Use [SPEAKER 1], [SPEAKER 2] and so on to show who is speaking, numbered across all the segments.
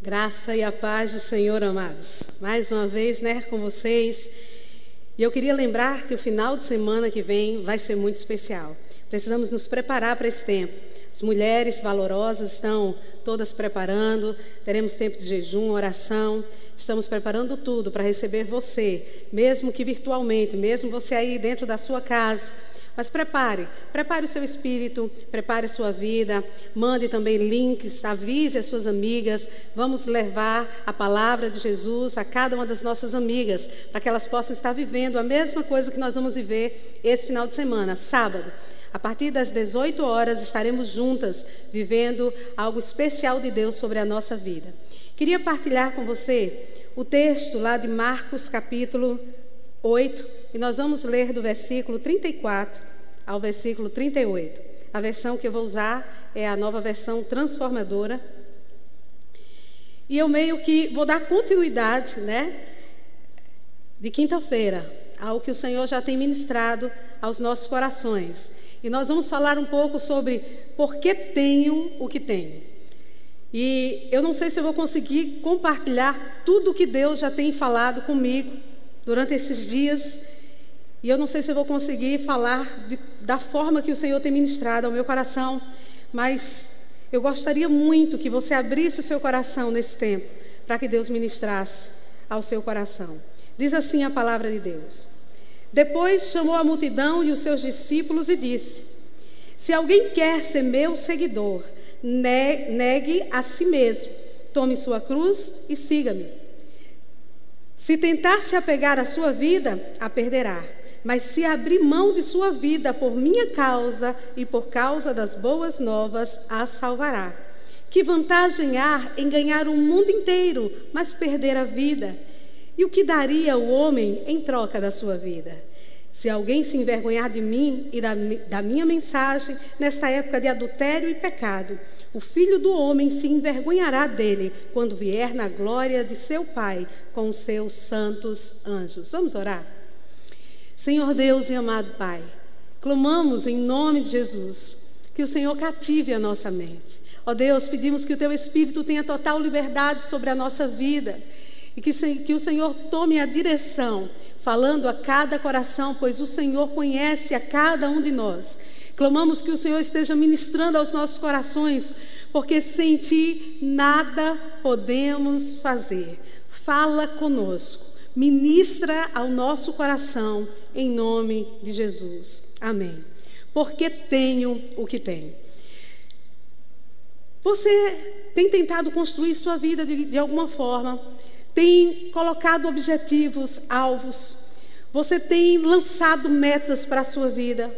[SPEAKER 1] Graça e a paz do Senhor, amados. Mais uma vez, né, com vocês. E eu queria lembrar que o final de semana que vem vai ser muito especial. Precisamos nos preparar para esse tempo. As mulheres valorosas estão todas preparando, teremos tempo de jejum, oração. Estamos preparando tudo para receber você, mesmo que virtualmente, mesmo você aí dentro da sua casa mas prepare, prepare o seu espírito, prepare a sua vida, mande também links, avise as suas amigas. Vamos levar a palavra de Jesus a cada uma das nossas amigas, para que elas possam estar vivendo a mesma coisa que nós vamos viver esse final de semana, sábado. A partir das 18 horas estaremos juntas vivendo algo especial de Deus sobre a nossa vida. Queria partilhar com você o texto lá de Marcos capítulo 8, e nós vamos ler do versículo 34 ao versículo 38. A versão que eu vou usar é a nova versão transformadora. E eu meio que vou dar continuidade, né, de quinta-feira, ao que o Senhor já tem ministrado aos nossos corações. E nós vamos falar um pouco sobre por que tenho o que tenho. E eu não sei se eu vou conseguir compartilhar tudo o que Deus já tem falado comigo durante esses dias e eu não sei se vou conseguir falar de, da forma que o Senhor tem ministrado ao meu coração, mas eu gostaria muito que você abrisse o seu coração nesse tempo, para que Deus ministrasse ao seu coração. Diz assim a palavra de Deus. Depois chamou a multidão e os seus discípulos e disse: Se alguém quer ser meu seguidor, negue a si mesmo, tome sua cruz e siga-me. Se tentar se apegar à sua vida, a perderá mas se abrir mão de sua vida por minha causa e por causa das boas novas, a salvará. Que vantagem há em ganhar o mundo inteiro, mas perder a vida? E o que daria o homem em troca da sua vida? Se alguém se envergonhar de mim e da, da, minha mensagem nesta época de adultério e pecado, o filho do homem se envergonhará dele quando vier na glória de seu Pai com os seus santos anjos. Vamos orar? Senhor Deus e amado Pai, clamamos em nome de Jesus que o Senhor cative a nossa mente. Ó Deus, pedimos que o Teu Espírito tenha total liberdade sobre a nossa vida e que, que o Senhor tome a direção, falando a cada coração, pois o Senhor conhece a cada um de nós. Clamamos que o Senhor esteja ministrando aos nossos corações, porque sem Ti nada podemos fazer. Fala conosco ministra ao nosso coração, em nome de Jesus. Amém. Porque tenho o que tenho. Você tem tentado construir sua vida de, de alguma forma, tem colocado objetivos, alvos, você tem lançado metas para a sua vida.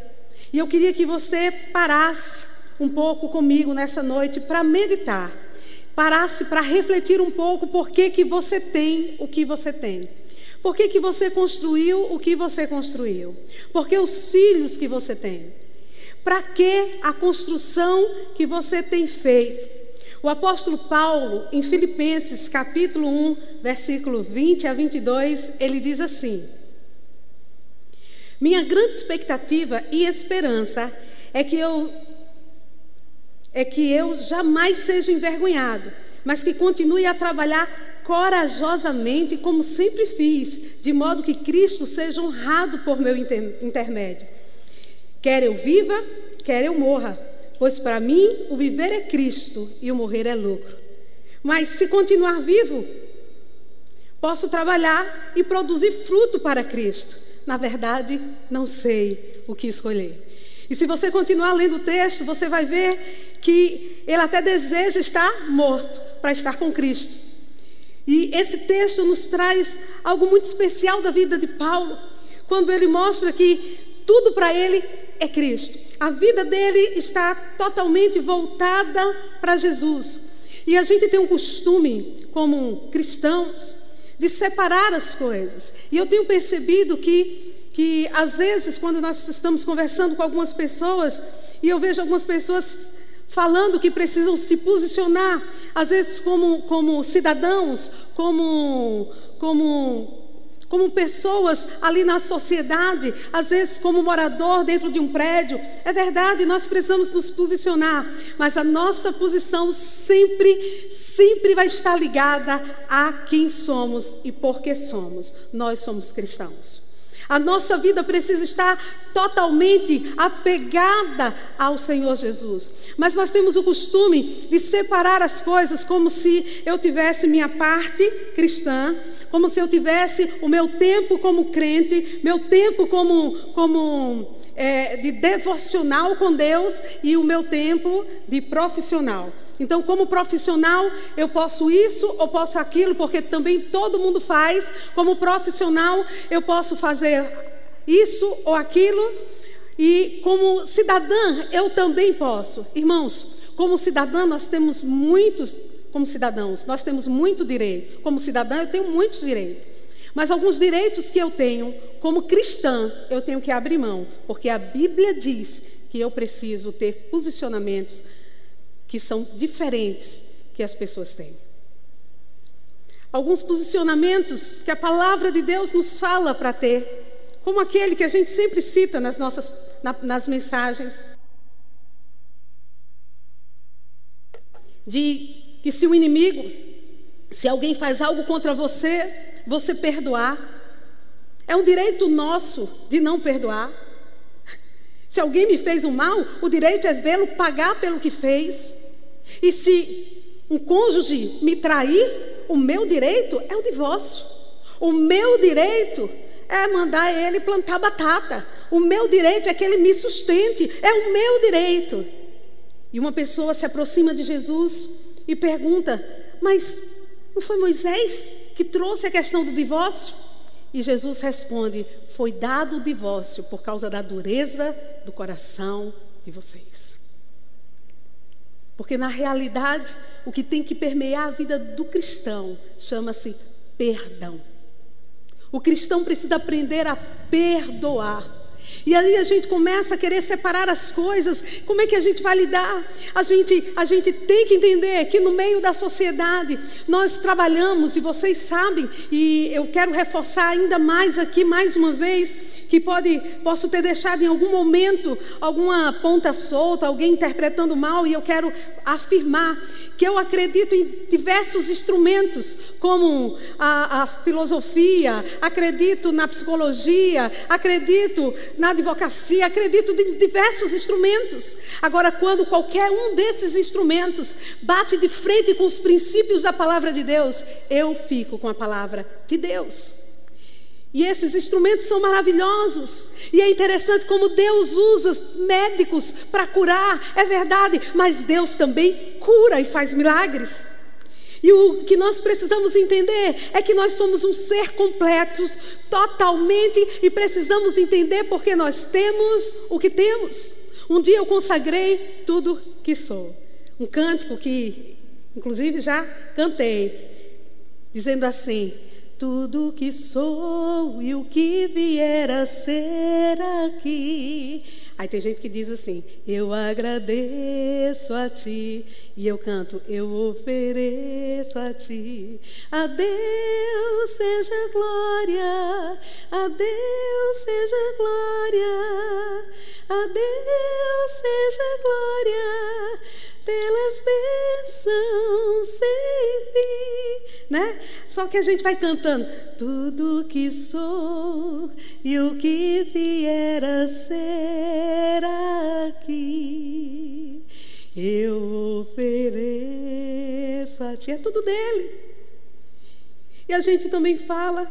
[SPEAKER 1] E eu queria que você parasse um pouco comigo nessa noite para meditar, parasse para refletir um pouco por que, que você tem o que você tem. Por que, que você construiu o que você construiu? Por que os filhos que você tem? Para que a construção que você tem feito? O apóstolo Paulo, em Filipenses capítulo 1, versículo 20 a 22, ele diz assim: Minha grande expectativa e esperança é que eu é que eu jamais seja envergonhado, mas que continue a trabalhar corajosamente, como sempre fiz, de modo que Cristo seja honrado por meu intermédio. Quer eu viva, quer eu morra, pois para mim o viver é Cristo e o morrer é lucro. Mas se continuar vivo, posso trabalhar e produzir fruto para Cristo. Na verdade, não sei o que escolher. E se você continuar lendo o texto, você vai ver que ele até deseja estar morto para estar com Cristo. E esse texto nos traz algo muito especial da vida de Paulo, quando ele mostra que tudo para ele é Cristo. A vida dele está totalmente voltada para Jesus. E a gente tem um costume, como cristãos, de separar as coisas. E eu tenho percebido que, que às vezes, quando nós estamos conversando com algumas pessoas, e eu vejo algumas pessoas falando que precisam se posicionar, às vezes como, como cidadãos, como, como como pessoas ali na sociedade, às vezes como morador dentro de um prédio. É verdade, nós precisamos nos posicionar, mas a nossa posição sempre, sempre vai estar ligada a quem somos e por que somos. Nós somos cristãos. A nossa vida precisa estar totalmente apegada ao Senhor Jesus. Mas nós temos o costume de separar as coisas como se eu tivesse minha parte cristã, como se eu tivesse o meu tempo como crente, meu tempo como, como é, de devocional com Deus e o meu tempo de profissional. Então, como profissional, eu posso isso ou posso aquilo, porque também todo mundo faz. Como profissional, eu posso fazer isso ou aquilo. E como cidadã, eu também posso. Irmãos, como cidadã, nós temos muitos, como cidadãos, nós temos muito direito. Como cidadã, eu tenho muitos direitos. Mas alguns direitos que eu tenho, como cristã, eu tenho que abrir mão, porque a Bíblia diz que eu preciso ter posicionamentos que são diferentes que as pessoas têm. Alguns posicionamentos que a palavra de Deus nos fala para ter, como aquele que a gente sempre cita nas nossas na, nas mensagens, de que se o inimigo, se alguém faz algo contra você, você perdoar. É um direito nosso de não perdoar. Se alguém me fez um mal, o direito é vê-lo pagar pelo que fez. E se um cônjuge me trair, o meu direito é o divórcio. O meu direito é mandar ele plantar batata. O meu direito é que ele me sustente. É o meu direito. E uma pessoa se aproxima de Jesus e pergunta: Mas não foi Moisés que trouxe a questão do divórcio? E Jesus responde: Foi dado o divórcio por causa da dureza do coração de vocês. Porque na realidade, o que tem que permear a vida do cristão chama-se perdão. O cristão precisa aprender a perdoar. E aí a gente começa a querer separar as coisas. Como é que a gente vai lidar? A gente, a gente tem que entender que no meio da sociedade nós trabalhamos, e vocês sabem, e eu quero reforçar ainda mais aqui, mais uma vez, que pode, posso ter deixado em algum momento alguma ponta solta, alguém interpretando mal, e eu quero afirmar que eu acredito em diversos instrumentos, como a, a filosofia, acredito na psicologia, acredito na advocacia, acredito em diversos instrumentos. Agora, quando qualquer um desses instrumentos bate de frente com os princípios da palavra de Deus, eu fico com a palavra de Deus. E esses instrumentos são maravilhosos. E é interessante como Deus usa médicos para curar, é verdade, mas Deus também cura e faz milagres. E o que nós precisamos entender é que nós somos um ser completo, totalmente, e precisamos entender porque nós temos o que temos. Um dia eu consagrei tudo que sou. Um cântico que, inclusive, já cantei, dizendo assim: tudo que sou e o que vier a ser aqui. Aí tem gente que diz assim: Eu agradeço a ti. E eu canto: Eu ofereço a ti. A Deus seja glória, a Deus seja glória, a Deus seja glória pelas bênçãos sem fim, né? Só que a gente vai cantando tudo que sou e o que vier a ser aqui, eu ofereço a ti. É tudo dele. E a gente também fala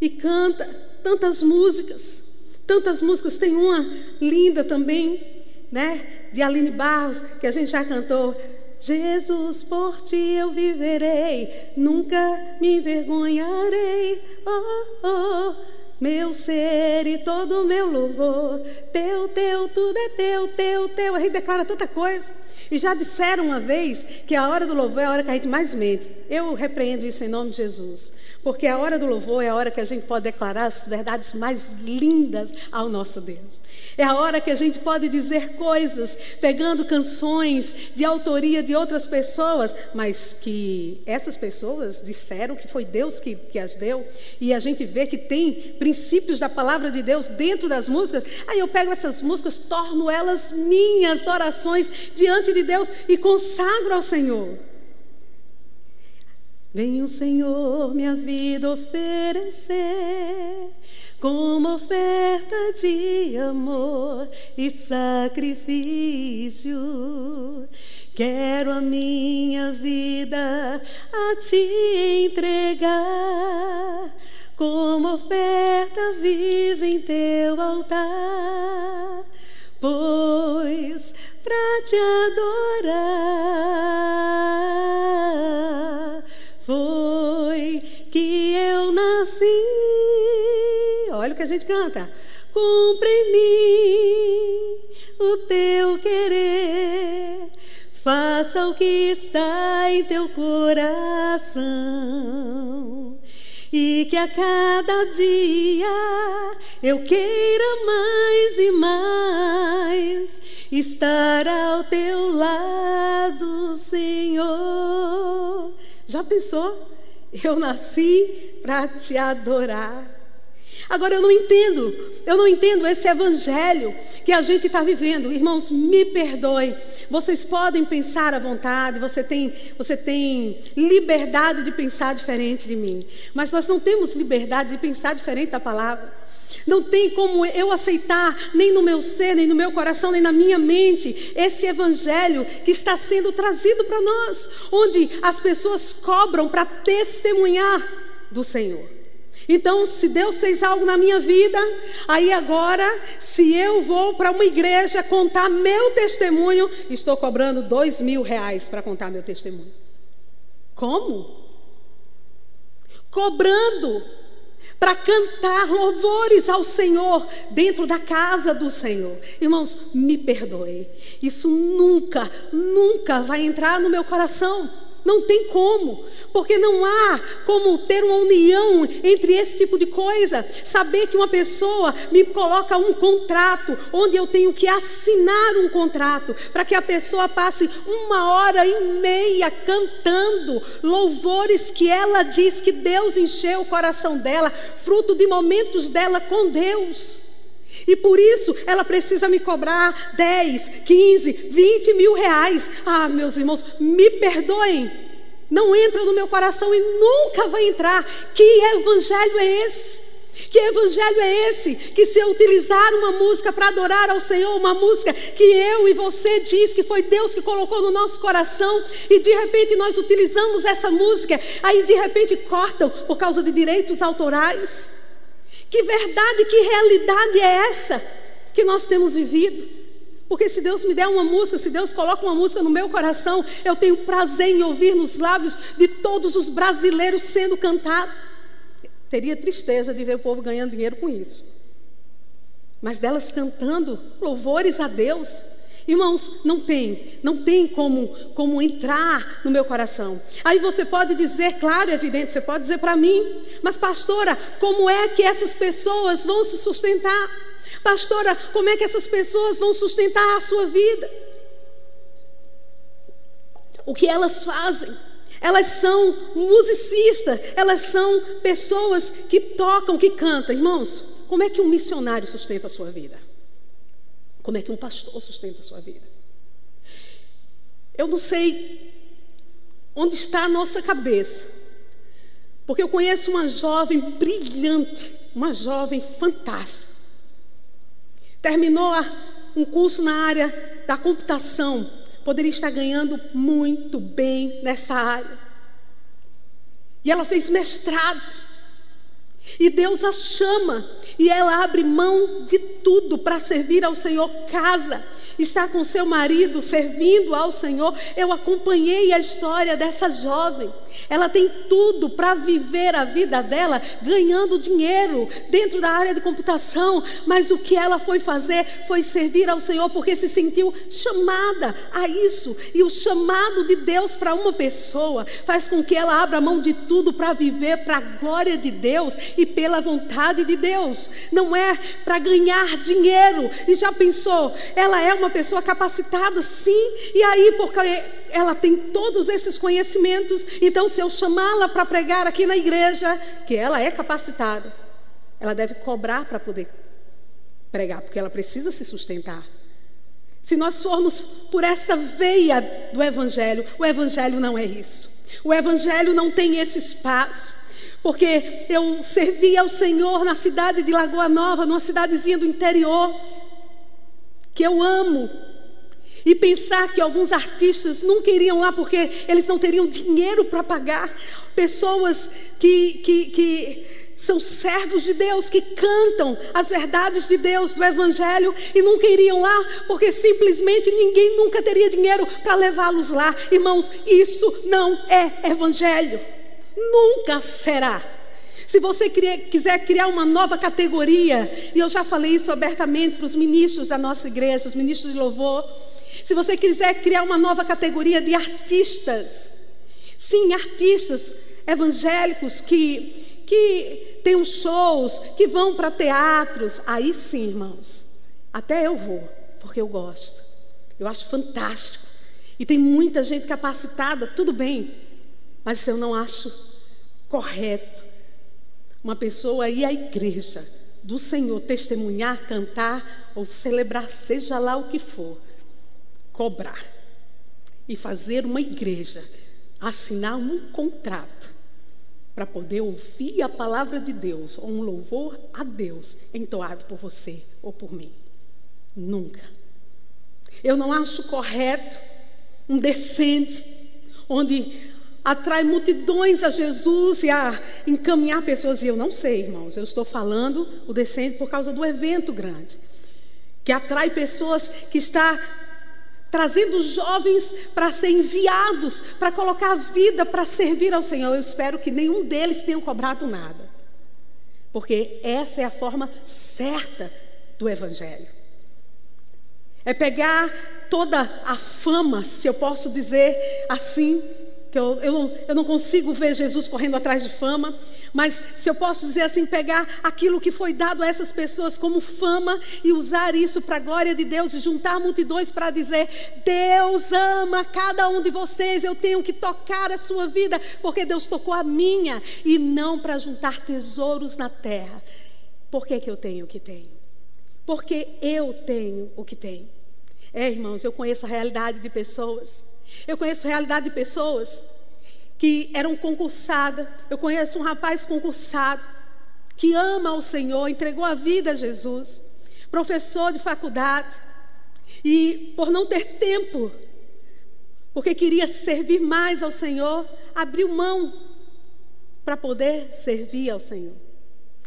[SPEAKER 1] e canta tantas músicas, tantas músicas. Tem uma linda também né? De Aline Barros, que a gente já cantou. Jesus, por ti eu viverei, nunca me envergonharei. Oh, oh, meu ser e todo o meu louvor, teu, teu, tudo é teu, teu, teu. A gente declara tanta coisa. E já disseram uma vez que a hora do louvor é a hora que a gente mais mente. Eu repreendo isso em nome de Jesus. Porque a hora do louvor é a hora que a gente pode declarar as verdades mais lindas ao nosso Deus. É a hora que a gente pode dizer coisas, pegando canções de autoria de outras pessoas, mas que essas pessoas disseram que foi Deus que, que as deu. E a gente vê que tem princípios da palavra de Deus dentro das músicas. Aí eu pego essas músicas, torno elas minhas orações diante de Deus e consagro ao Senhor. Vem o Senhor minha vida oferecer como oferta de amor e sacrifício. Quero a minha vida a te entregar, como oferta viva em teu altar, pois para te adorar foi que eu nasci olha o que a gente canta. Cumpre em mim o teu querer, faça o que está em teu coração. E que a cada dia eu queira mais e mais estar ao teu lado, Senhor. Já pensou? Eu nasci para te adorar. Agora eu não entendo, eu não entendo esse evangelho que a gente está vivendo. Irmãos, me perdoem. Vocês podem pensar à vontade, você tem, você tem liberdade de pensar diferente de mim. Mas nós não temos liberdade de pensar diferente da palavra. Não tem como eu aceitar, nem no meu ser, nem no meu coração, nem na minha mente, esse evangelho que está sendo trazido para nós, onde as pessoas cobram para testemunhar do Senhor. Então, se Deus fez algo na minha vida, aí agora, se eu vou para uma igreja contar meu testemunho, estou cobrando dois mil reais para contar meu testemunho. Como? Cobrando para cantar louvores ao Senhor dentro da casa do Senhor. Irmãos, me perdoe. Isso nunca, nunca vai entrar no meu coração. Não tem como, porque não há como ter uma união entre esse tipo de coisa. Saber que uma pessoa me coloca um contrato, onde eu tenho que assinar um contrato, para que a pessoa passe uma hora e meia cantando louvores que ela diz que Deus encheu o coração dela, fruto de momentos dela com Deus. E por isso ela precisa me cobrar 10, 15, 20 mil reais. Ah, meus irmãos, me perdoem. Não entra no meu coração e nunca vai entrar. Que evangelho é esse? Que evangelho é esse? Que se eu utilizar uma música para adorar ao Senhor, uma música que eu e você diz que foi Deus que colocou no nosso coração, e de repente nós utilizamos essa música, aí de repente cortam por causa de direitos autorais. Que verdade, que realidade é essa que nós temos vivido? Porque se Deus me der uma música, se Deus coloca uma música no meu coração, eu tenho prazer em ouvir nos lábios de todos os brasileiros sendo cantado. Teria tristeza de ver o povo ganhando dinheiro com isso. Mas delas cantando louvores a Deus, Irmãos, não tem, não tem como, como entrar no meu coração. Aí você pode dizer, claro, é evidente, você pode dizer para mim, mas pastora, como é que essas pessoas vão se sustentar? Pastora, como é que essas pessoas vão sustentar a sua vida? O que elas fazem? Elas são musicistas, elas são pessoas que tocam, que cantam. Irmãos, como é que um missionário sustenta a sua vida? Como é que um pastor sustenta a sua vida? Eu não sei onde está a nossa cabeça, porque eu conheço uma jovem brilhante, uma jovem fantástica. Terminou um curso na área da computação, poderia estar ganhando muito bem nessa área. E ela fez mestrado. E Deus a chama e ela abre mão de tudo para servir ao Senhor, casa, está com seu marido servindo ao Senhor. Eu acompanhei a história dessa jovem. Ela tem tudo para viver a vida dela ganhando dinheiro dentro da área de computação, mas o que ela foi fazer foi servir ao Senhor porque se sentiu chamada a isso. E o chamado de Deus para uma pessoa faz com que ela abra mão de tudo para viver para a glória de Deus e pela vontade de Deus. Não é para ganhar dinheiro. E já pensou? Ela é uma pessoa capacitada, sim. E aí, porque ela tem todos esses conhecimentos, então se eu chamá-la para pregar aqui na igreja, que ela é capacitada, ela deve cobrar para poder pregar, porque ela precisa se sustentar. Se nós formos por essa veia do Evangelho, o Evangelho não é isso. O Evangelho não tem esse espaço. Porque eu servi ao Senhor na cidade de Lagoa Nova, numa cidadezinha do interior, que eu amo. E pensar que alguns artistas nunca iriam lá porque eles não teriam dinheiro para pagar. Pessoas que, que, que são servos de Deus que cantam as verdades de Deus, do Evangelho, e nunca iriam lá, porque simplesmente ninguém nunca teria dinheiro para levá-los lá. Irmãos, isso não é Evangelho, nunca será. Se você quiser criar uma nova categoria, e eu já falei isso abertamente para os ministros da nossa igreja, os ministros de louvor, se você quiser criar uma nova categoria de artistas, sim, artistas evangélicos que que tem uns shows, que vão para teatros. Aí sim, irmãos, até eu vou, porque eu gosto. Eu acho fantástico. E tem muita gente capacitada, tudo bem, mas eu não acho correto uma pessoa ir à igreja do Senhor testemunhar, cantar ou celebrar, seja lá o que for, cobrar e fazer uma igreja assinar um contrato para poder ouvir a palavra de Deus, ou um louvor a Deus entoado por você ou por mim. Nunca. Eu não acho correto um descende onde atrai multidões a Jesus e a encaminhar pessoas. E eu não sei, irmãos, eu estou falando o descende por causa do evento grande, que atrai pessoas que está trazendo jovens para ser enviados, para colocar a vida para servir ao Senhor. Eu espero que nenhum deles tenha cobrado nada, porque essa é a forma certa do Evangelho. É pegar toda a fama, se eu posso dizer assim, que eu, eu, não, eu não consigo ver Jesus correndo atrás de fama, mas se eu posso dizer assim, pegar aquilo que foi dado a essas pessoas como fama e usar isso para a glória de Deus e juntar multidões para dizer: Deus ama cada um de vocês, eu tenho que tocar a sua vida, porque Deus tocou a minha, e não para juntar tesouros na terra. Por que, que eu tenho o que tenho? Porque eu tenho o que tenho. É, irmãos, eu conheço a realidade de pessoas eu conheço realidade de pessoas que eram concursadas. Eu conheço um rapaz concursado que ama o Senhor, entregou a vida a Jesus, professor de faculdade, e por não ter tempo, porque queria servir mais ao Senhor, abriu mão para poder servir ao Senhor.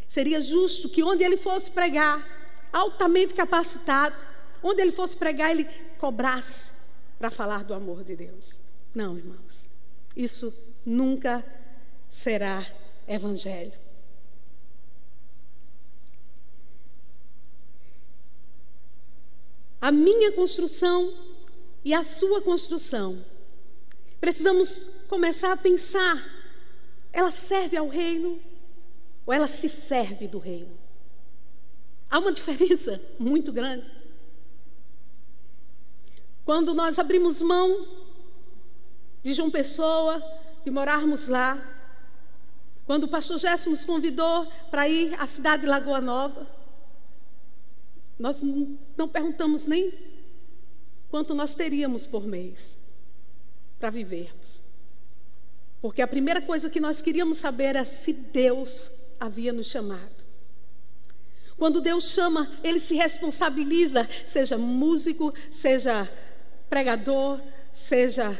[SPEAKER 1] Seria justo que onde ele fosse pregar, altamente capacitado, onde ele fosse pregar, ele cobrasse para falar do amor de Deus. Não, irmãos. Isso nunca será evangelho. A minha construção e a sua construção. Precisamos começar a pensar: ela serve ao reino ou ela se serve do reino? Há uma diferença muito grande. Quando nós abrimos mão de João Pessoa, de morarmos lá, quando o pastor Gerson nos convidou para ir à cidade de Lagoa Nova, nós não perguntamos nem quanto nós teríamos por mês para vivermos. Porque a primeira coisa que nós queríamos saber era se Deus havia nos chamado. Quando Deus chama, Ele se responsabiliza, seja músico, seja pregador, seja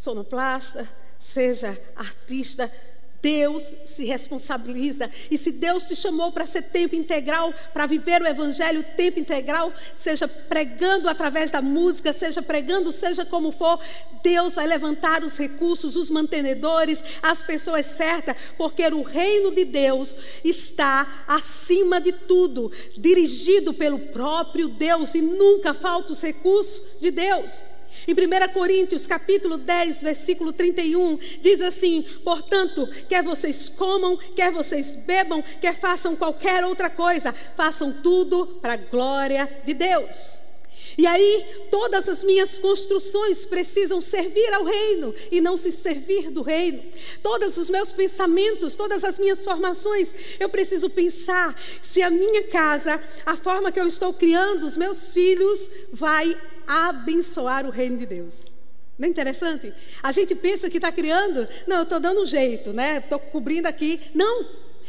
[SPEAKER 1] sonoplasta, seja artista, Deus se responsabiliza. E se Deus te chamou para ser tempo integral, para viver o Evangelho tempo integral, seja pregando através da música, seja pregando, seja como for, Deus vai levantar os recursos, os mantenedores, as pessoas certas, porque o reino de Deus está acima de tudo, dirigido pelo próprio Deus e nunca falta os recursos de Deus. Em 1 Coríntios, capítulo 10, versículo 31, diz assim: Portanto, quer vocês comam, quer vocês bebam, quer façam qualquer outra coisa, façam tudo para a glória de Deus. E aí, todas as minhas construções precisam servir ao reino e não se servir do reino. Todos os meus pensamentos, todas as minhas formações, eu preciso pensar se a minha casa, a forma que eu estou criando os meus filhos, vai abençoar o reino de Deus. Não é interessante? A gente pensa que está criando, não, eu estou dando um jeito, né? Estou cobrindo aqui. Não,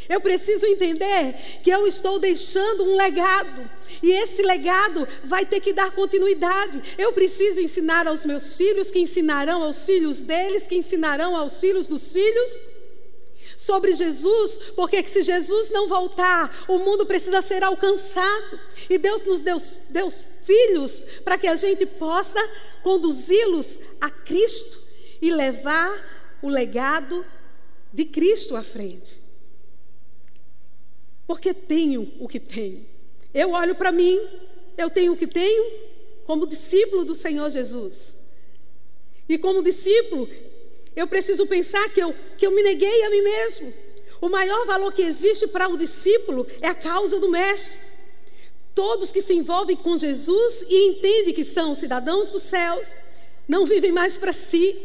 [SPEAKER 1] eu preciso entender que eu estou deixando um legado. E esse legado vai ter que dar continuidade. Eu preciso ensinar aos meus filhos, que ensinarão aos filhos deles, que ensinarão aos filhos dos filhos sobre Jesus, porque se Jesus não voltar, o mundo precisa ser alcançado. E Deus nos deu, deu filhos para que a gente possa conduzi-los a Cristo e levar o legado de Cristo à frente. Porque tenho o que tenho. Eu olho para mim, eu tenho o que tenho como discípulo do Senhor Jesus. E como discípulo, eu preciso pensar que eu, que eu me neguei a mim mesmo. O maior valor que existe para o discípulo é a causa do Mestre. Todos que se envolvem com Jesus e entendem que são cidadãos dos céus, não vivem mais para si.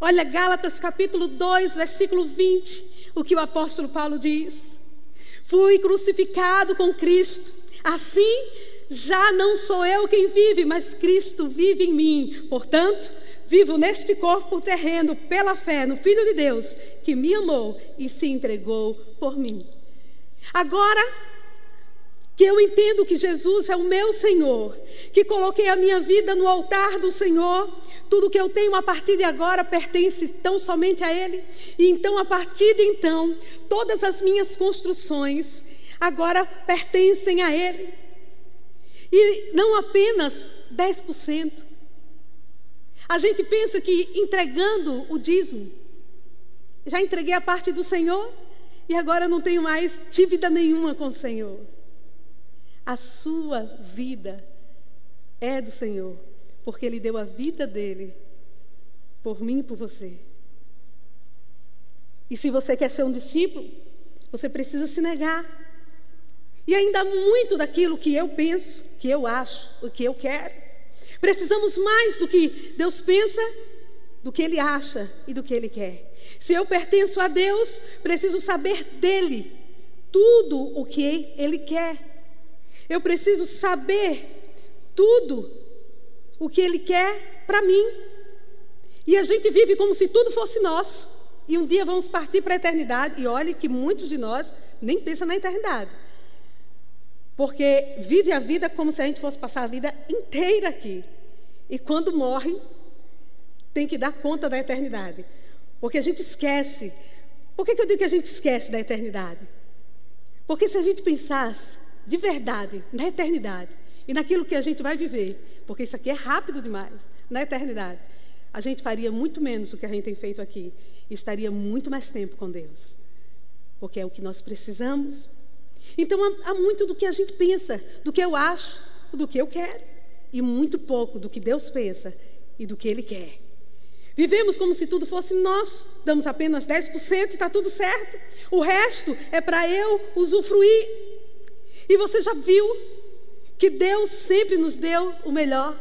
[SPEAKER 1] Olha Gálatas capítulo 2, versículo 20, o que o apóstolo Paulo diz: Fui crucificado com Cristo, assim já não sou eu quem vive, mas Cristo vive em mim. Portanto, vivo neste corpo terreno pela fé no Filho de Deus, que me amou e se entregou por mim. Agora, que eu entendo que Jesus é o meu Senhor, que coloquei a minha vida no altar do Senhor, tudo que eu tenho a partir de agora pertence tão somente a Ele, e então a partir de então, todas as minhas construções agora pertencem a Ele. E não apenas 10%. A gente pensa que entregando o dízimo, já entreguei a parte do Senhor e agora não tenho mais dívida nenhuma com o Senhor. A sua vida é do Senhor, porque Ele deu a vida dele por mim e por você. E se você quer ser um discípulo, você precisa se negar. E ainda muito daquilo que eu penso, que eu acho, o que eu quero. Precisamos mais do que Deus pensa, do que Ele acha e do que Ele quer. Se eu pertenço a Deus, preciso saber dele tudo o que Ele quer. Eu preciso saber tudo o que Ele quer para mim. E a gente vive como se tudo fosse nosso. E um dia vamos partir para a eternidade. E olhe que muitos de nós nem pensam na eternidade. Porque vive a vida como se a gente fosse passar a vida inteira aqui. E quando morre, tem que dar conta da eternidade. Porque a gente esquece. Por que, que eu digo que a gente esquece da eternidade? Porque se a gente pensasse de verdade, na eternidade e naquilo que a gente vai viver, porque isso aqui é rápido demais, na eternidade, a gente faria muito menos do que a gente tem feito aqui e estaria muito mais tempo com Deus, porque é o que nós precisamos. Então há, muito do que a gente pensa, do que eu acho, do que eu quero, e muito pouco do que Deus pensa e do que Ele quer. Vivemos como se tudo fosse nosso, damos apenas 10% e está tudo certo. O resto é para eu usufruir. E você já viu que Deus sempre nos deu o melhor?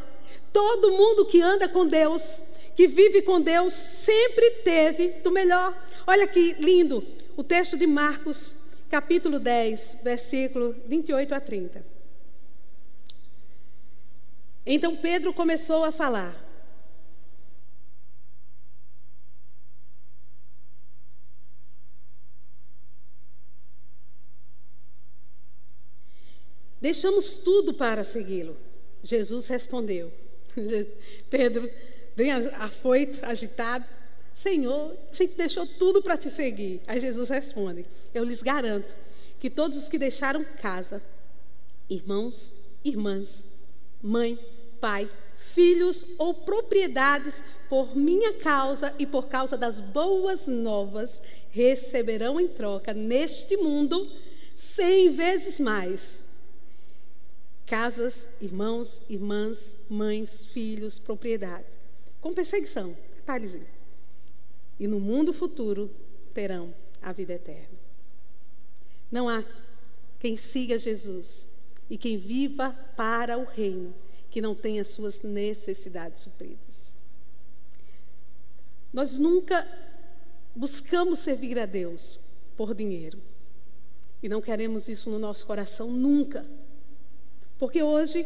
[SPEAKER 1] Todo mundo que anda com Deus, que vive com Deus, sempre teve do melhor. Olha que lindo o texto de Marcos, capítulo 10, versículo 28 a 30. Então Pedro começou a falar. Deixamos tudo para segui-lo. Jesus respondeu. Pedro, bem afoito, agitado, Senhor, a gente deixou tudo para te seguir. Aí Jesus responde: Eu lhes garanto que todos os que deixaram casa, irmãos, irmãs, mãe, pai, filhos ou propriedades por minha causa e por causa das boas novas, receberão em troca neste mundo cem vezes mais. Casas, irmãos, irmãs, mães, filhos, propriedade. Com perseguição, detalhezinho. E no mundo futuro terão a vida eterna. Não há quem siga Jesus e quem viva para o reino que não tenha suas necessidades supridas. Nós nunca buscamos servir a Deus por dinheiro. E não queremos isso no nosso coração nunca. Porque hoje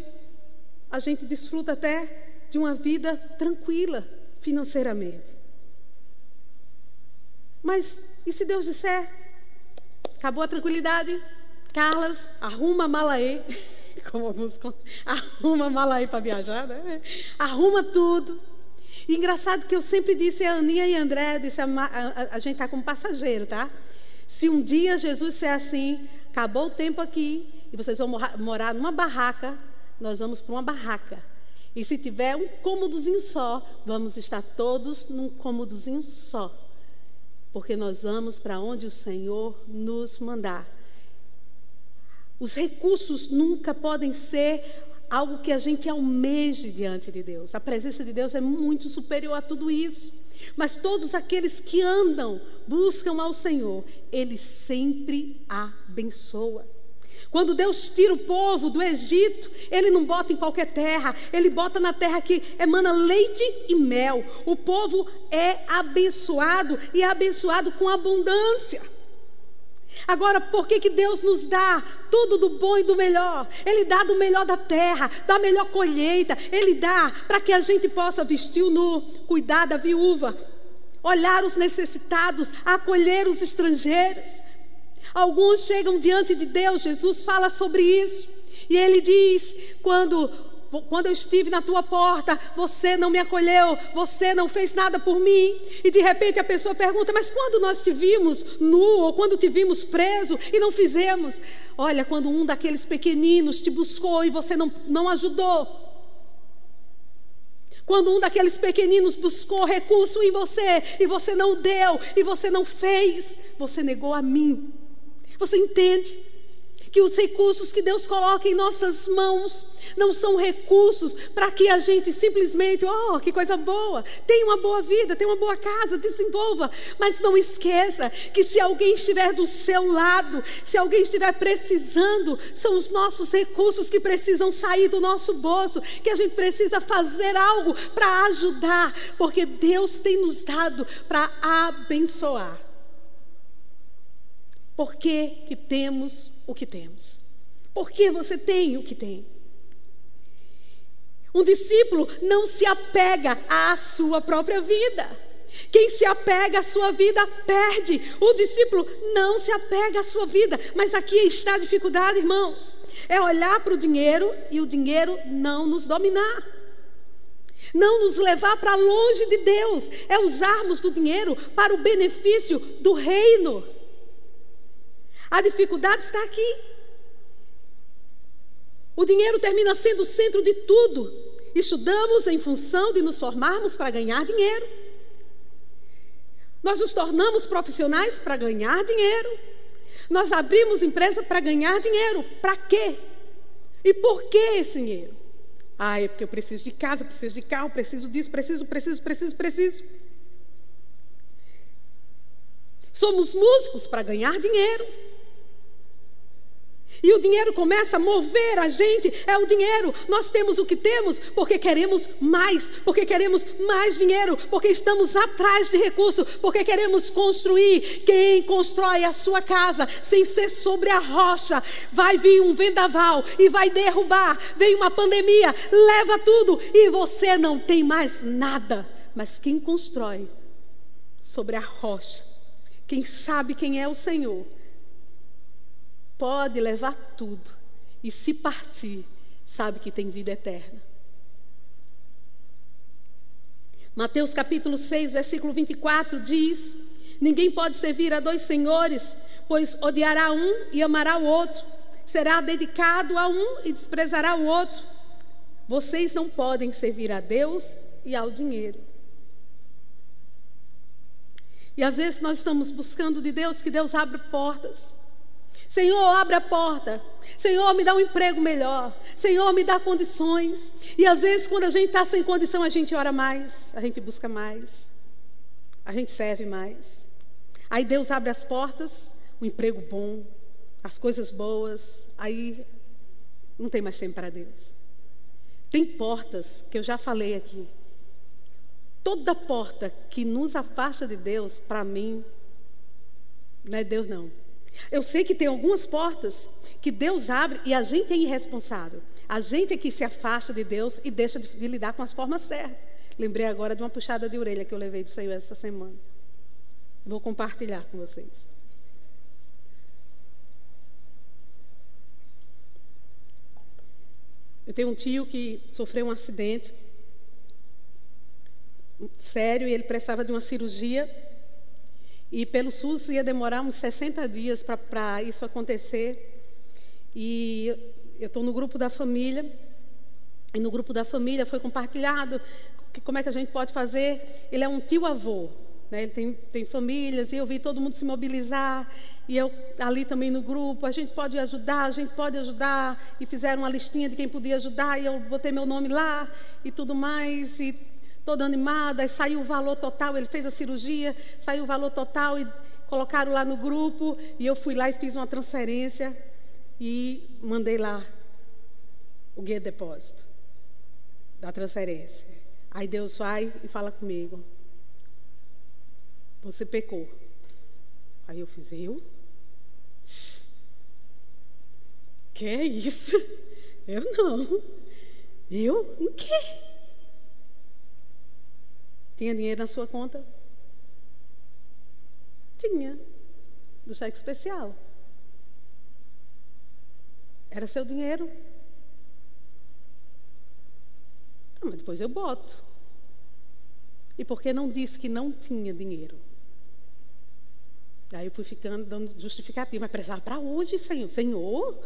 [SPEAKER 1] a gente desfruta até de uma vida tranquila financeiramente. Mas e se Deus disser: acabou a tranquilidade, Carlas, arruma a mala aí. como a música, arruma a mala aí para viajar, né? Arruma tudo. E engraçado que eu sempre disse a Aninha e a André, disse a, a, a gente está como passageiro, tá? Se um dia Jesus disser assim, acabou o tempo aqui, e vocês vão morar numa barraca, nós vamos para uma barraca. E se tiver um cômodozinho só, vamos estar todos num cômodozinho só. Porque nós vamos para onde o Senhor nos mandar. Os recursos nunca podem ser algo que a gente almeje diante de Deus. A presença de Deus é muito superior a tudo isso. Mas todos aqueles que andam, buscam ao Senhor, Ele sempre abençoa. Quando Deus tira o povo do Egito, Ele não bota em qualquer terra, Ele bota na terra que emana leite e mel. O povo é abençoado e é abençoado com abundância. Agora, por que, que Deus nos dá tudo do bom e do melhor? Ele dá do melhor da terra, da melhor colheita. Ele dá para que a gente possa vestir o nu, cuidar da viúva, olhar os necessitados, acolher os estrangeiros. Alguns chegam diante de Deus, Jesus fala sobre isso. E ele diz: quando quando eu estive na tua porta, você não me acolheu, você não fez nada por mim. E de repente a pessoa pergunta: Mas quando nós te vimos nu, ou quando te vimos preso e não fizemos? Olha, quando um daqueles pequeninos te buscou e você não, não ajudou. Quando um daqueles pequeninos buscou recurso em você e você não deu e você não fez, você negou a mim. Você entende? que os recursos que Deus coloca em nossas mãos não são recursos para que a gente simplesmente, oh, que coisa boa, tenha uma boa vida, tenha uma boa casa, desenvolva. Mas não esqueça que se alguém estiver do seu lado, se alguém estiver precisando, são os nossos recursos que precisam sair do nosso bolso, que a gente precisa fazer algo para ajudar, porque Deus tem nos dado para abençoar. Por que, que temos o que temos? Por que você tem o que tem? Um discípulo não se apega à sua própria vida. Quem se apega à sua vida perde. O discípulo não se apega à sua vida. Mas aqui está a dificuldade, irmãos. É olhar para o dinheiro e o dinheiro não nos dominar. Não nos levar para longe de Deus. É usarmos do dinheiro para o benefício do reino. A dificuldade está aqui. O dinheiro termina sendo o centro de tudo. Estudamos em função de nos formarmos para ganhar dinheiro. Nós nos tornamos profissionais para ganhar dinheiro. Nós abrimos empresa para ganhar dinheiro. Para quê? E por que esse dinheiro? Ah, é porque eu preciso de casa, preciso de carro, preciso disso, preciso, preciso, preciso, preciso. Somos músicos para ganhar dinheiro. E o dinheiro começa a mover a gente, é o dinheiro. Nós temos o que temos porque queremos mais, porque queremos mais dinheiro, porque estamos atrás de recursos, porque queremos construir. Quem constrói a sua casa sem ser sobre a rocha, vai vir um vendaval e vai derrubar. Vem uma pandemia, leva tudo e você não tem mais nada. Mas quem constrói sobre a rocha, quem sabe quem é o Senhor, pode levar tudo e se partir, sabe que tem vida eterna. Mateus capítulo 6, versículo 24 diz: Ninguém pode servir a dois senhores, pois odiará um e amará o outro, será dedicado a um e desprezará o outro. Vocês não podem servir a Deus e ao dinheiro. E às vezes nós estamos buscando de Deus que Deus abra portas. Senhor, abre a porta. Senhor, me dá um emprego melhor. Senhor, me dá condições. E às vezes, quando a gente está sem condição, a gente ora mais, a gente busca mais, a gente serve mais. Aí Deus abre as portas, um emprego bom, as coisas boas. Aí não tem mais tempo para Deus. Tem portas que eu já falei aqui. Toda porta que nos afasta de Deus, para mim, não é Deus não. Eu sei que tem algumas portas que Deus abre e a gente é irresponsável. A gente é que se afasta de Deus e deixa de, de lidar com as formas certas. Lembrei agora de uma puxada de orelha que eu levei do Senhor essa semana. Vou compartilhar com vocês. Eu tenho um tio que sofreu um acidente sério e ele precisava de uma cirurgia e pelo SUS ia demorar uns 60 dias para isso acontecer. E eu estou no grupo da família, e no grupo da família foi compartilhado que, como é que a gente pode fazer. Ele é um tio-avô, né? ele tem, tem famílias, e eu vi todo mundo se mobilizar. E eu ali também no grupo, a gente pode ajudar, a gente pode ajudar. E fizeram uma listinha de quem podia ajudar, e eu botei meu nome lá e tudo mais. E toda animada, saiu o valor total, ele fez a cirurgia, saiu o valor total e colocaram lá no grupo, e eu fui lá e fiz uma transferência e mandei lá o guia de depósito da transferência. Aí Deus vai e fala comigo: Você pecou. Aí eu fiz, eu? Que é isso? Eu não. Eu? Em quê? Tinha dinheiro na sua conta? Tinha. Do cheque especial. Era seu dinheiro. Ah, mas depois eu boto. E por que não disse que não tinha dinheiro? Aí eu fui ficando dando justificativa. Mas precisava para hoje, Senhor. Senhor?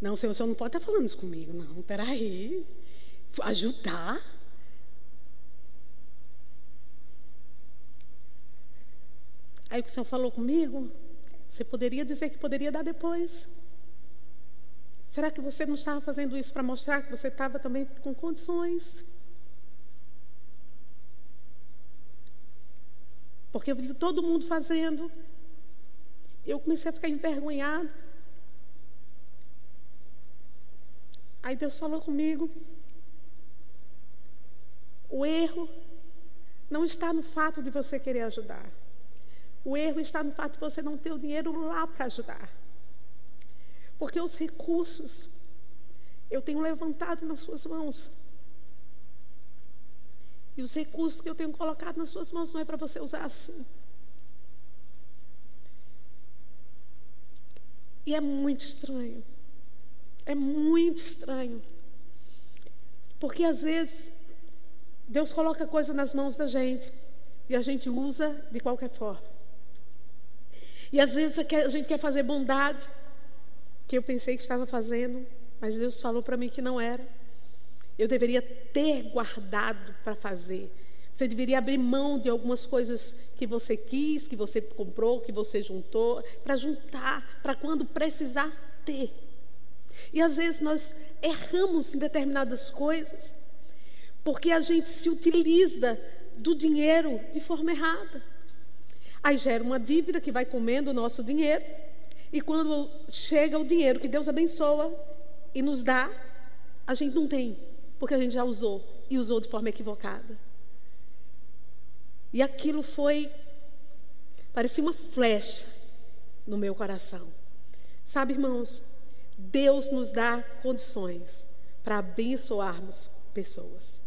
[SPEAKER 1] Não, Senhor, o Senhor não pode estar falando isso comigo. Não, peraí. Ajudar? Aí o Senhor falou comigo, você poderia dizer que poderia dar depois. Será que você não estava fazendo isso para mostrar que você estava também com condições? Porque eu vi todo mundo fazendo. Eu comecei a ficar envergonhado. Aí Deus falou comigo. O erro não está no fato de você querer ajudar. O erro está no fato de você não ter o dinheiro lá para ajudar. Porque os recursos eu tenho levantado nas suas mãos. E os recursos que eu tenho colocado nas suas mãos não é para você usar assim. E é muito estranho. É muito estranho. Porque às vezes Deus coloca coisa nas mãos da gente e a gente usa de qualquer forma. E às vezes a gente quer fazer bondade, que eu pensei que estava fazendo, mas Deus falou para mim que não era. Eu deveria ter guardado para fazer. Você deveria abrir mão de algumas coisas que você quis, que você comprou, que você juntou, para juntar, para quando precisar ter. E às vezes nós erramos em determinadas coisas, porque a gente se utiliza do dinheiro de forma errada. Aí gera uma dívida que vai comendo o nosso dinheiro. E quando chega o dinheiro que Deus abençoa e nos dá, a gente não tem, porque a gente já usou e usou de forma equivocada. E aquilo foi, parecia uma flecha no meu coração. Sabe, irmãos, Deus nos dá condições para abençoarmos pessoas.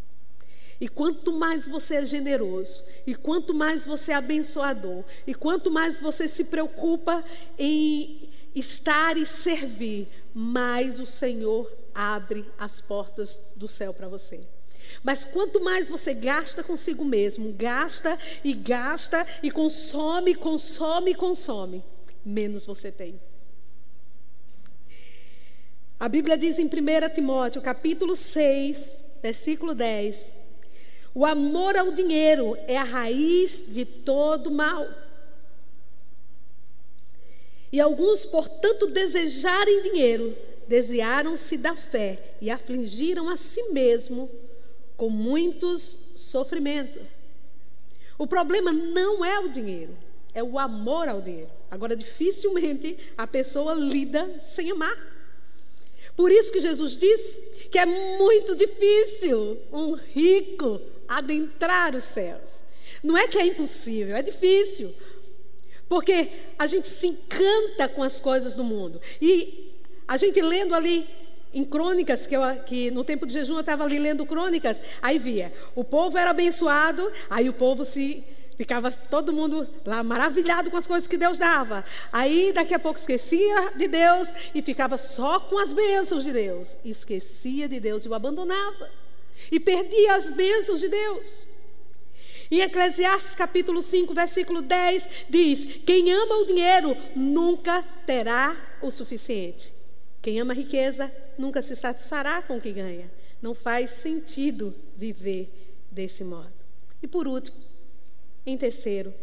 [SPEAKER 1] E quanto mais você é generoso, e quanto mais você é abençoador, e quanto mais você se preocupa em estar e servir, mais o Senhor abre as portas do céu para você. Mas quanto mais você gasta consigo mesmo, gasta e gasta e consome, consome, consome, menos você tem. A Bíblia diz em 1 Timóteo, capítulo 6, versículo 10: O amor ao dinheiro é a raiz de todo mal. E alguns, por tanto desejarem dinheiro, desviaram-se da fé e afligiram a si mesmo com muitos sofrimentos. O problema não é o dinheiro, é o amor ao dinheiro. Agora, dificilmente a pessoa lida sem amar. Por isso que Jesus disse que é muito difícil um rico adentrar os céus. Não é que é impossível, é difícil. Porque a gente se encanta com as coisas do mundo. E a gente lendo ali em crônicas, que, eu, que no tempo de jejum eu estava ali lendo crônicas, aí via, o povo era abençoado, aí o povo se ficava todo mundo lá maravilhado com as coisas que Deus dava. Aí daqui a pouco esquecia de Deus e ficava só com as bênçãos de Deus. Esquecia de Deus e o abandonava. E perdia as bênçãos de Deus. Em Eclesiastes capítulo 5, versículo 10, diz: Quem ama o dinheiro nunca terá o suficiente. Quem ama a riqueza nunca se satisfará com o que ganha. Não faz sentido viver desse modo. E por último, em terceiro,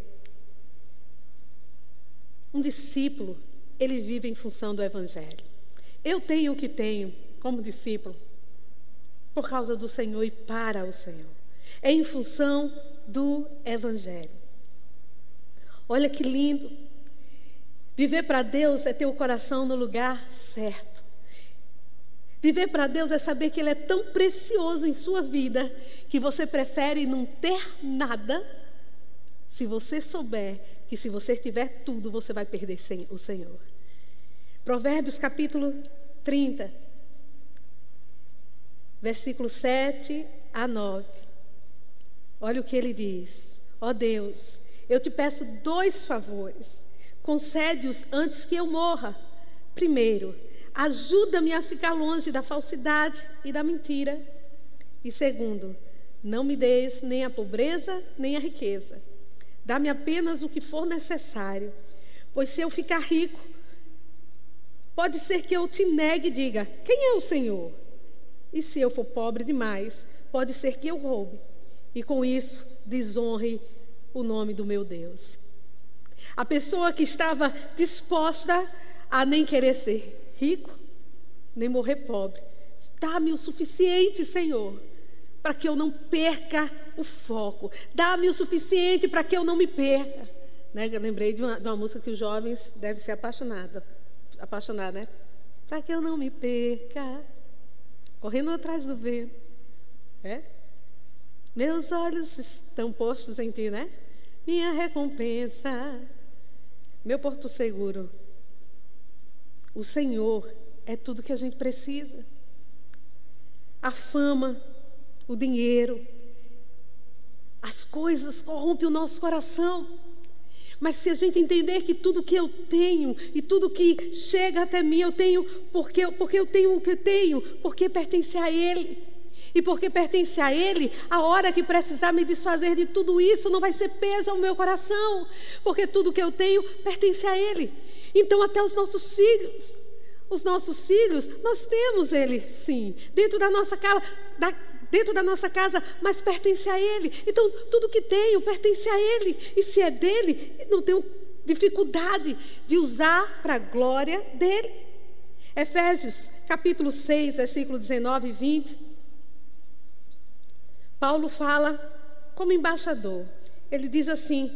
[SPEAKER 1] um discípulo, ele vive em função do Evangelho. Eu tenho o que tenho como discípulo por causa do Senhor e para o Senhor. É em função do Evangelho. Olha que lindo. Viver para Deus é ter o coração no lugar certo. Viver para Deus é saber que Ele é tão precioso em sua vida que você prefere não ter nada, se você souber que se você tiver tudo, você vai perder o Senhor. Provérbios capítulo 30, versículo 7 a 9. Olha o que ele diz: Ó oh Deus, eu te peço dois favores. Concede-os antes que eu morra. Primeiro, ajuda-me a ficar longe da falsidade e da mentira. E segundo, não me des nem a pobreza nem a riqueza. Dá-me apenas o que for necessário, pois se eu ficar rico, pode ser que eu te negue e diga: Quem é o Senhor? E se eu for pobre demais, pode ser que eu roube e com isso desonre o nome do meu Deus. A pessoa que estava disposta a nem querer ser rico, nem morrer pobre, dá-me o suficiente, Senhor, para que eu não perca o foco. Dá-me o suficiente para que eu não me perca. Né? Eu lembrei de uma, de uma, música que os jovens devem ser apaixonados, apaixonados, né? Para que eu não me perca, correndo atrás do vento. É? Meus olhos estão postos em ti, né? Minha recompensa, meu porto seguro. O Senhor é tudo que a gente precisa. A fama, o dinheiro, as coisas corrompem o nosso coração. Mas se a gente entender que tudo que eu tenho e tudo que chega até mim eu tenho porque, porque eu tenho o que eu tenho, porque pertence a Ele. E porque pertence a Ele, a hora que precisar me desfazer de tudo isso não vai ser peso ao meu coração, porque tudo que eu tenho pertence a Ele. Então, até os nossos filhos, os nossos filhos, nós temos Ele, sim, dentro da nossa casa, da, dentro da nossa casa, mas pertence a Ele. Então, tudo que tenho pertence a Ele. E se é dele, não tenho dificuldade de usar para a glória dele. Efésios, capítulo 6, versículo 19 e 20. Paulo fala como embaixador. Ele diz assim: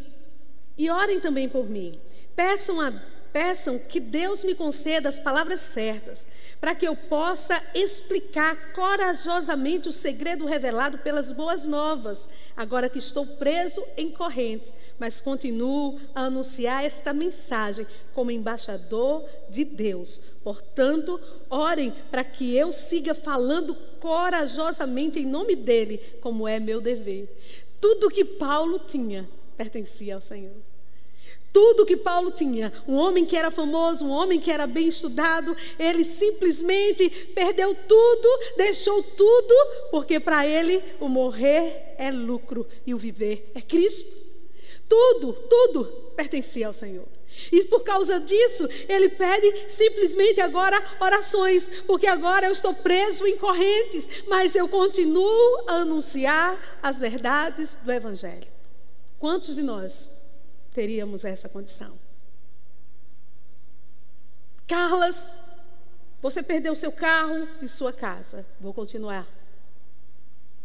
[SPEAKER 1] E orem também por mim. Peçam, a, peçam que Deus me conceda as palavras certas, para que eu possa explicar corajosamente o segredo revelado pelas boas novas, agora que estou preso em correntes, mas continuo a anunciar esta mensagem como embaixador de Deus. Portanto, orem para que eu siga falando corajosamente em nome dele, como é meu dever. Tudo que Paulo tinha pertencia ao Senhor. Tudo que Paulo tinha, um homem que era famoso, um homem que era bem estudado, ele simplesmente perdeu tudo, deixou tudo, porque para ele o morrer é lucro e o viver é Cristo. Tudo, tudo pertencia ao Senhor. E por causa disso, ele pede simplesmente agora orações, porque agora eu estou preso em correntes, mas eu continuo a anunciar as verdades do Evangelho. Quantos de nós teríamos essa condição? Carlas, você perdeu seu carro e sua casa. Vou continuar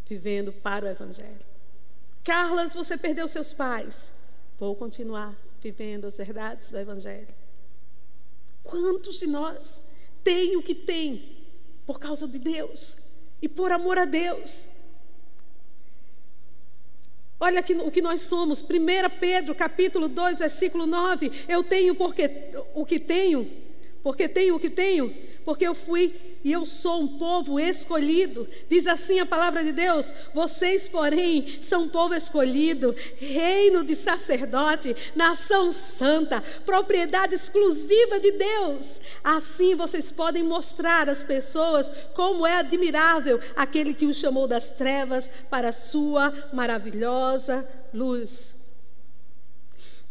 [SPEAKER 1] vivendo para o Evangelho. Carlas, você perdeu seus pais. Vou continuar vivendo as verdades do Evangelho. Quantos de nós têm o que tem por causa de Deus e por amor a Deus? Olha o que nós somos. 1 Pedro, capítulo 2, versículo 9. Eu tenho porque o que tenho, porque tenho o que tenho, porque eu fui e eu sou um povo escolhido. Diz assim a palavra de Deus: vocês, porém, são um povo escolhido, reino de sacerdote, nação santa, propriedade exclusiva de Deus. Assim vocês podem mostrar às pessoas como é admirável aquele que os chamou das trevas para a sua maravilhosa luz.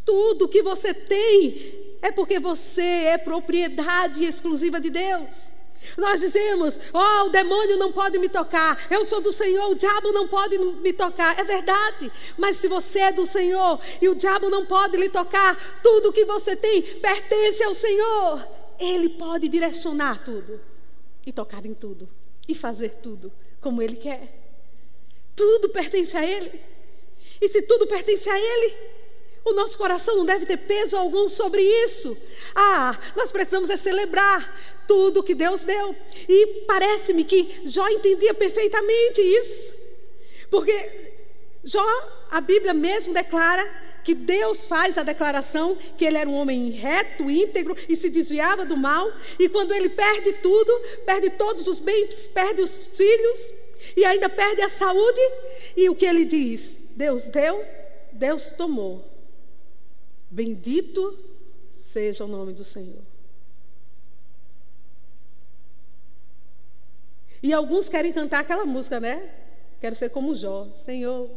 [SPEAKER 1] Tudo que você tem é porque você é propriedade exclusiva de Deus. Nós dizemos: Oh, o demônio não pode me tocar, eu sou do Senhor, o diabo não pode me tocar. É verdade, mas se você é do Senhor e o diabo não pode lhe tocar, tudo que você tem pertence ao Senhor. Ele pode direcionar tudo e tocar em tudo e fazer tudo como Ele quer. Tudo pertence a Ele. E se tudo pertence a Ele, o nosso coração não deve ter peso algum sobre isso. Ah, nós precisamos é celebrar tudo que Deus deu. E parece-me que Jó entendia perfeitamente isso. Porque Jó, a Bíblia mesmo declara que Deus faz a declaração que ele era um homem reto, íntegro e se desviava do mal. E quando ele perde tudo, perde todos os bens, perde os filhos e ainda perde a saúde. E o que ele diz? Deus deu, Deus tomou. Bendito seja o nome do Senhor. E alguns querem cantar aquela música, né? Quero ser como Jó. Senhor,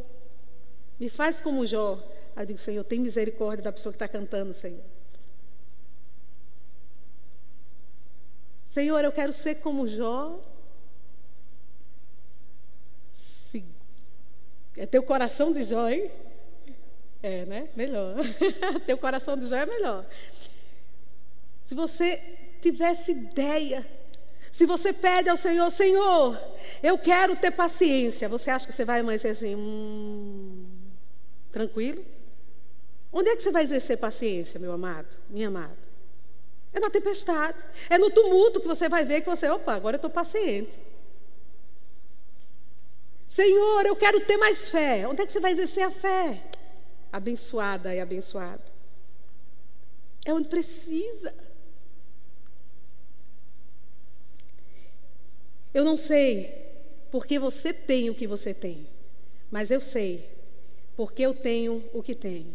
[SPEAKER 1] me faz como Jó. Aí eu digo, Senhor, tem misericórdia da pessoa que está cantando, Senhor. Senhor, eu quero ser como Jó. É teu coração de Jó, hein? É, né? Melhor. Teu coração de Jó é melhor. Se você tivesse ideia, se você pede ao Senhor, Senhor, eu quero ter paciência, você acha que você vai amanhecer assim, hum, tranquilo? Onde é que você vai exercer paciência, meu amado, minha amada? É na tempestade, é no tumulto que você vai ver que você, opa, agora eu estou paciente. Senhor, eu quero ter mais fé. Onde é que você vai exercer a fé? Abençoada e abençoado. É onde precisa. Eu não sei porque você tem o que você tem, mas eu sei porque eu tenho o que tenho.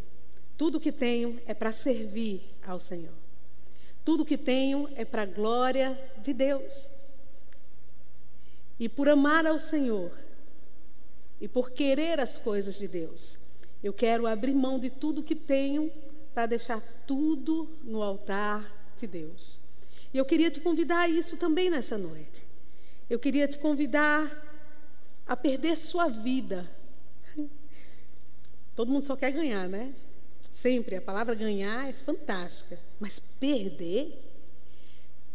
[SPEAKER 1] Tudo que tenho é para servir ao Senhor. Tudo que tenho é para a glória de Deus. E por amar ao Senhor e por querer as coisas de Deus, eu quero abrir mão de tudo que tenho para deixar tudo no altar de Deus. E eu queria te convidar a isso também nessa noite. Eu queria te convidar a perder sua vida. Todo mundo só quer ganhar, né? Sempre. A palavra ganhar é fantástica. Mas perder?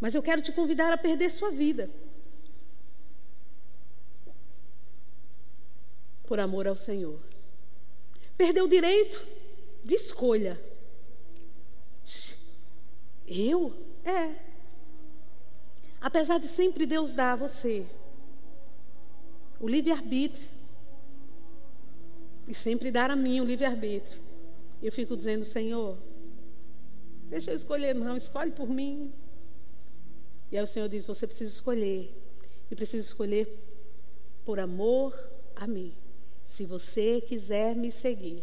[SPEAKER 1] Mas eu quero te convidar a perder sua vida. Por amor ao Senhor. Perdeu o direito de escolha. Eu? É. Apesar de sempre Deus dar a você o livre-arbítrio, e sempre dar a mim o livre-arbítrio, eu fico dizendo, Senhor, deixa eu escolher, não, escolhe por mim. E aí o Senhor diz: você precisa escolher, e precisa escolher por amor a mim. Se você quiser me seguir,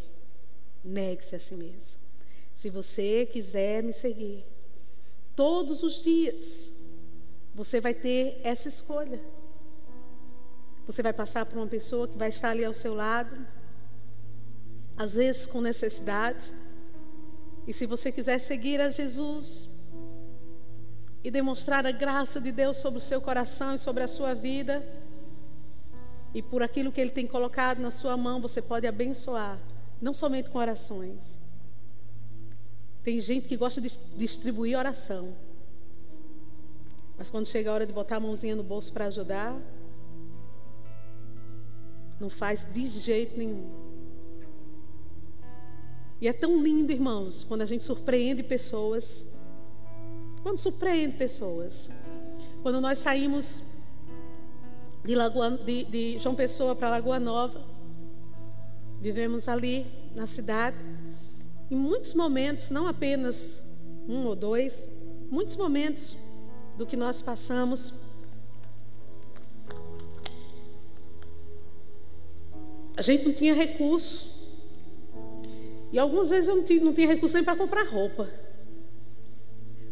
[SPEAKER 1] negue-se a si mesmo. Se você quiser me seguir, todos os dias, você vai ter essa escolha. Você vai passar por uma pessoa que vai estar ali ao seu lado, às vezes com necessidade. E se você quiser seguir a Jesus e demonstrar a graça de Deus sobre o seu coração e sobre a sua vida, e por aquilo que Ele tem colocado na sua mão, você pode abençoar, não somente com orações. Tem gente que gosta de distribuir oração, mas quando chega a hora de botar a mãozinha no bolso para ajudar, não faz de jeito nenhum. E é tão lindo, irmãos, quando a gente surpreende pessoas. Quando surpreende pessoas. Quando nós saímos de, Lagoa, de, de João Pessoa para Lagoa Nova, vivemos ali na cidade. Em muitos momentos, não apenas um ou dois, muitos momentos do que nós passamos A gente não tinha recurso. E algumas vezes eu não tinha, não tinha recurso nem para comprar roupa.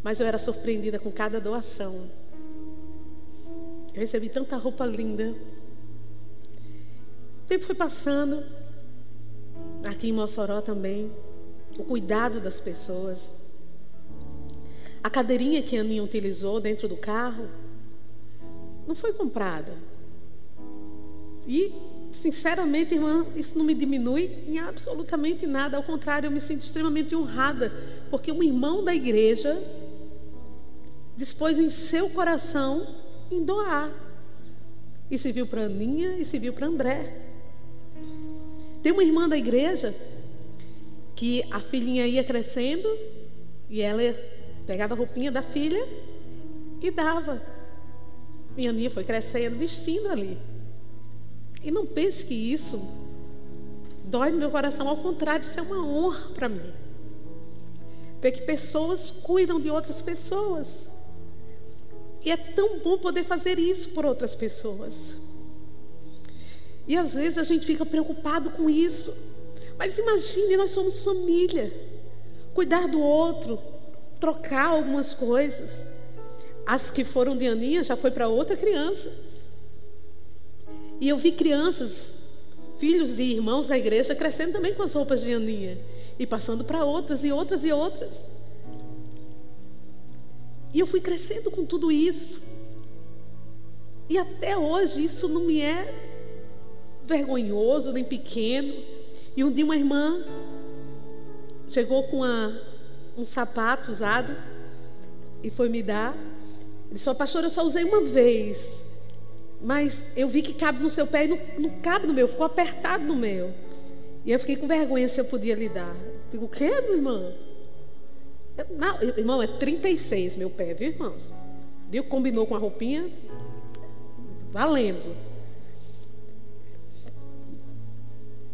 [SPEAKER 1] Mas eu era surpreendida com cada doação. Eu recebi tanta roupa linda. O tempo foi passando. Aqui em Mossoró também. O cuidado das pessoas. A cadeirinha que a Aninha utilizou dentro do carro não foi comprada. E Sinceramente, irmã, isso não me diminui em absolutamente nada. Ao contrário, eu me sinto extremamente honrada, porque um irmão da igreja dispôs em seu coração em doar. E se viu para Aninha e se viu para André. Tem uma irmã da igreja que a filhinha ia crescendo e ela pegava a roupinha da filha e dava. E Aninha foi crescendo, vestindo ali. E não pense que isso dói no meu coração, ao contrário, isso é uma honra para mim. Ver que pessoas cuidam de outras pessoas. E é tão bom poder fazer isso por outras pessoas. E às vezes a gente fica preocupado com isso. Mas imagine, nós somos família. Cuidar do outro, trocar algumas coisas. As que foram de Aninha já foi para outra criança. E eu vi crianças, filhos e irmãos da igreja crescendo também com as roupas de Aninha e passando para outras e outras e outras. E eu fui crescendo com tudo isso. E até hoje isso não me é vergonhoso nem pequeno. E um dia uma irmã chegou com uma, um sapato usado e foi me dar. Ele disse: Pastor, eu só usei uma vez. Mas eu vi que cabe no seu pé e não, não cabe no meu, ficou apertado no meu. E eu fiquei com vergonha se eu podia lhe dar. Digo, o quê, meu irmão? Não, irmão, é 36 meu pé, viu, irmãos? Viu? Combinou com a roupinha? Valendo.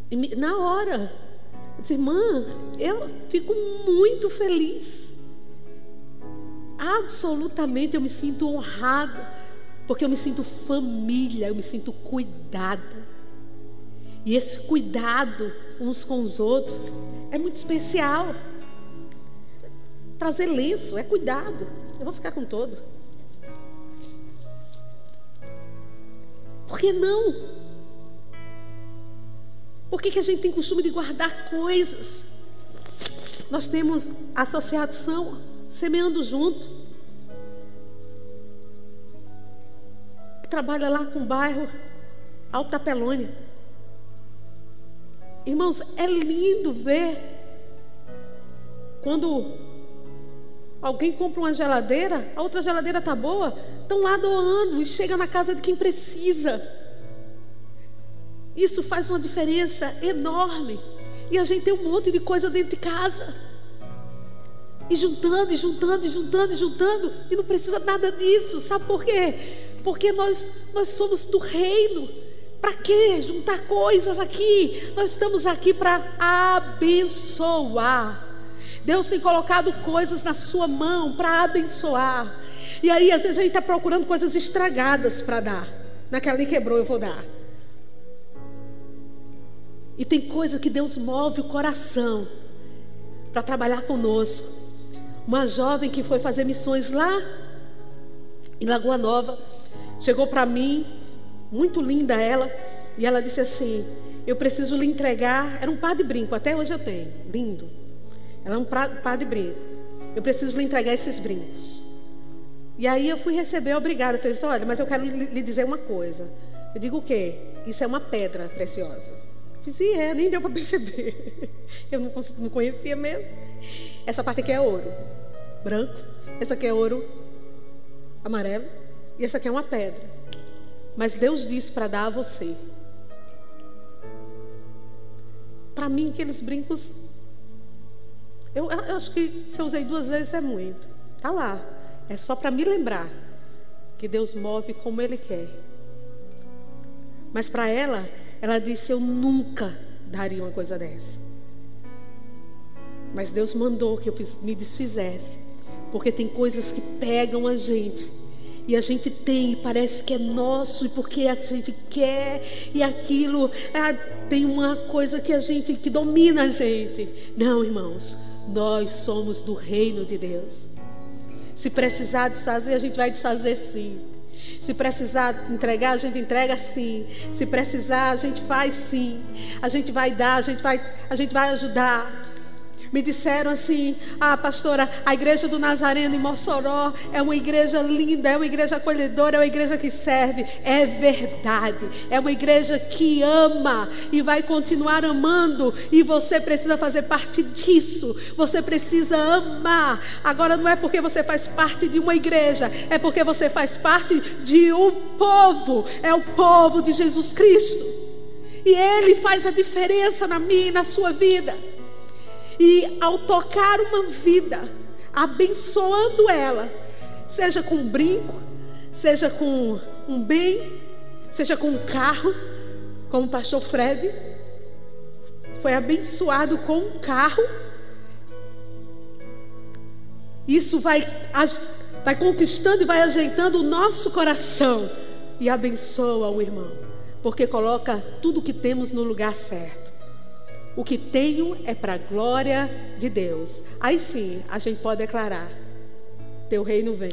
[SPEAKER 1] E na hora, eu disse, irmã, eu fico muito feliz. Absolutamente eu me sinto honrada porque eu me sinto família, eu me sinto cuidada. E esse cuidado uns com os outros é muito especial. Trazer lenço é cuidado. Eu vou ficar com todo. Por que não? Por que, que a gente tem costume de guardar coisas? Nós temos associação semeando junto. trabalha lá com o bairro Alta Pelônia. Irmãos, é lindo ver quando alguém compra uma geladeira, a outra geladeira está boa, estão lá doando e chega na casa de quem precisa. Isso faz uma diferença enorme. E a gente tem um monte de coisa dentro de casa. E juntando, e juntando, e juntando, e juntando. E não precisa nada disso. Sabe por quê? porque nós, nós somos do reino. Para que juntar coisas aqui? Nós estamos aqui para abençoar. Deus tem colocado coisas na sua mão para abençoar. E aí, às vezes, a gente está procurando coisas estragadas para dar. Naquela ali quebrou, eu vou dar. E tem coisa que Deus move o coração para trabalhar conosco. Uma jovem que foi fazer missões lá em Lagoa Nova, chegou para mim, muito linda ela, e ela disse assim: Eu preciso lhe entregar. Era um par de brinco, até hoje eu tenho, lindo. Ela é um par de brinco. Eu preciso lhe entregar esses brincos. E aí eu fui receber, obrigada. Eu disse: Olha, mas eu quero lhe dizer uma coisa. Eu digo o quê? Isso é uma pedra preciosa. Eu disse, é, nem deu para perceber. Eu não, não conhecia mesmo. Essa parte aqui é ouro, branco. Essa aqui é ouro amarelo. E essa aqui é uma pedra. Mas Deus disse para dar a você. Para mim, aqueles brincos. Eu, eu, acho que se eu usei duas vezes é muito. Tá lá. É só para me lembrar que Deus move como Ele quer. Mas para ela, ela disse: Eu nunca daria uma coisa dessa. Mas Deus mandou que eu me desfizesse. Porque tem coisas que pegam a gente. E a gente tem, parece que é nosso, e porque a gente quer, e aquilo ah, tem uma coisa que a gente, que domina a gente. Não, irmãos, nós somos do reino de Deus. Se precisar desfazer, a gente vai desfazer sim. Se precisar entregar, a gente entrega sim. Se precisar, a gente faz sim. A gente vai dar, a gente vai, a gente vai ajudar me disseram assim: Ah, pastora, a igreja do Nazareno em Mossoró é uma igreja linda, é uma igreja acolhedora, é uma igreja que serve. É verdade, é uma igreja que ama e vai continuar amando, e você precisa fazer parte disso. Você precisa amar. Agora não é porque você faz parte de uma igreja, é porque você faz parte de um povo, é o povo de Jesus Cristo. E Ele faz a diferença na minha e na sua vida. E ao tocar uma vida, abençoando ela, seja com um brinco, seja com um bem, seja com um carro, como o pastor Fred foi abençoado com um carro. Isso vai, vai conquistando e vai ajeitando o nosso coração e abençoa o irmão, porque coloca tudo que temos no lugar certo. O que tenho é para a glória de Deus. Aí sim, a gente pode declarar: Teu reino vem.